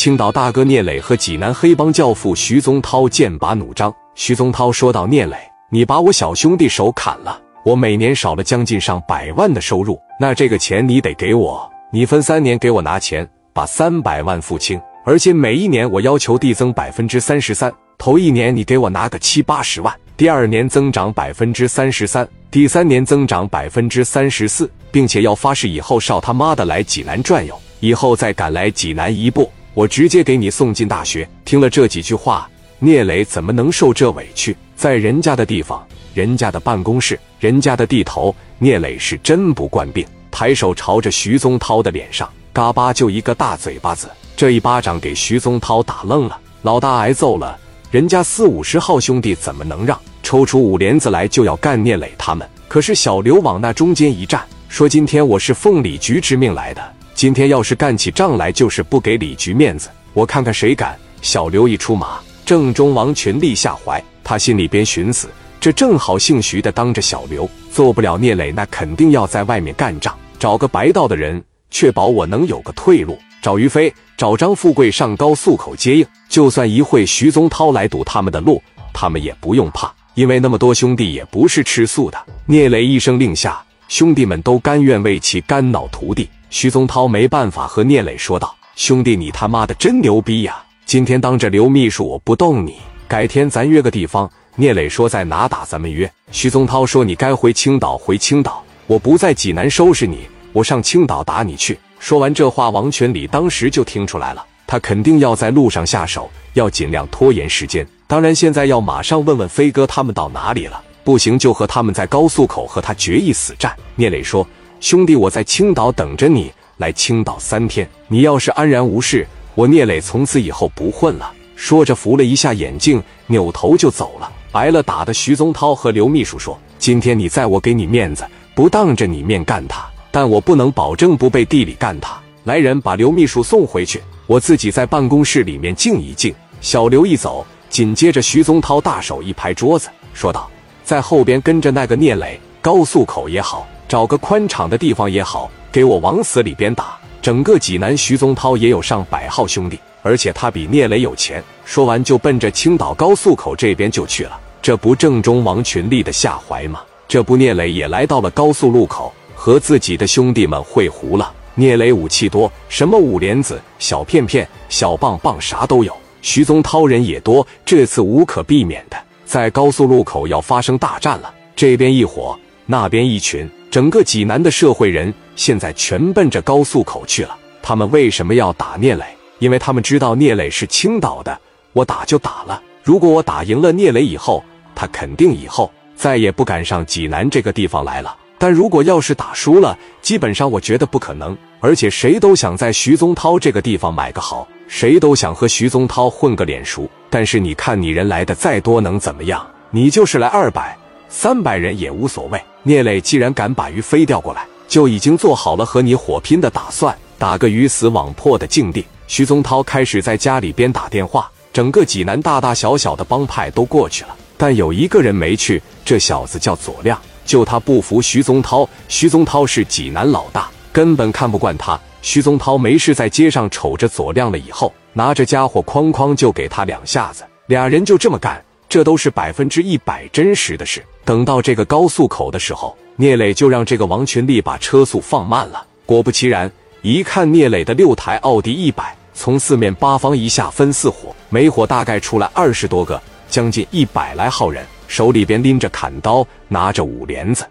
青岛大哥聂磊和济南黑帮教父徐宗涛剑拔弩张。徐宗涛说道：“聂磊，你把我小兄弟手砍了，我每年少了将近上百万的收入，那这个钱你得给我，你分三年给我拿钱，把三百万付清，而且每一年我要求递增百分之三十三。头一年你给我拿个七八十万，第二年增长百分之三十三，第三年增长百分之三十四，并且要发誓以后少他妈的来济南转悠，以后再敢来济南一步。”我直接给你送进大学。听了这几句话，聂磊怎么能受这委屈？在人家的地方、人家的办公室、人家的地头，聂磊是真不惯病。抬手朝着徐宗涛的脸上，嘎巴就一个大嘴巴子。这一巴掌给徐宗涛打愣了。老大挨揍了，人家四五十号兄弟怎么能让？抽出五连子来就要干聂磊他们。可是小刘往那中间一站，说：“今天我是奉李局之命来的。”今天要是干起仗来，就是不给李局面子。我看看谁敢！小刘一出马，正中王群立下怀。他心里边寻思：这正好姓徐的当着小刘做不了聂磊，那肯定要在外面干仗，找个白道的人，确保我能有个退路。找于飞，找张富贵上高速口接应。就算一会徐宗涛来堵他们的路，他们也不用怕，因为那么多兄弟也不是吃素的。聂磊一声令下，兄弟们都甘愿为其肝脑涂地。徐宗涛没办法和聂磊说道：“兄弟，你他妈的真牛逼呀！今天当着刘秘书我不动你，改天咱约个地方。”聂磊说：“在哪打？咱们约。”徐宗涛说：“你该回青岛，回青岛。我不在济南收拾你，我上青岛打你去。”说完这话，王全礼当时就听出来了，他肯定要在路上下手，要尽量拖延时间。当然，现在要马上问问飞哥他们到哪里了，不行就和他们在高速口和他决一死战。聂磊说。兄弟，我在青岛等着你。来青岛三天，你要是安然无事，我聂磊从此以后不混了。说着，扶了一下眼镜，扭头就走了。挨了打的徐宗涛和刘秘书说：“今天你在我给你面子，不当着你面干他，但我不能保证不被地里干他。来人，把刘秘书送回去，我自己在办公室里面静一静。”小刘一走，紧接着徐宗涛大手一拍桌子，说道：“在后边跟着那个聂磊，高速口也好。”找个宽敞的地方也好，给我往死里边打！整个济南，徐宗涛也有上百号兄弟，而且他比聂磊有钱。说完就奔着青岛高速口这边就去了。这不正中王群力的下怀吗？这不，聂磊也来到了高速路口，和自己的兄弟们会胡了。聂磊武器多，什么五连子、小片片、小棒棒啥都有。徐宗涛人也多，这次无可避免的在高速路口要发生大战了。这边一伙，那边一群。整个济南的社会人现在全奔着高速口去了。他们为什么要打聂磊？因为他们知道聂磊是青岛的。我打就打了。如果我打赢了聂磊以后，他肯定以后再也不敢上济南这个地方来了。但如果要是打输了，基本上我觉得不可能。而且谁都想在徐宗涛这个地方买个好，谁都想和徐宗涛混个脸熟。但是你看，你人来的再多能怎么样？你就是来二百。三百人也无所谓。聂磊既然敢把鱼飞调过来，就已经做好了和你火拼的打算，打个鱼死网破的境地。徐宗涛开始在家里边打电话，整个济南大大小小的帮派都过去了，但有一个人没去，这小子叫左亮，就他不服徐宗涛。徐宗涛是济南老大，根本看不惯他。徐宗涛没事在街上瞅着左亮了以后，拿着家伙哐哐就给他两下子，俩人就这么干。这都是百分之一百真实的事。等到这个高速口的时候，聂磊就让这个王群力把车速放慢了。果不其然，一看聂磊的六台奥迪一百，从四面八方一下分四伙，每伙大概出来二十多个，将近一百来号人，手里边拎着砍刀，拿着五连子。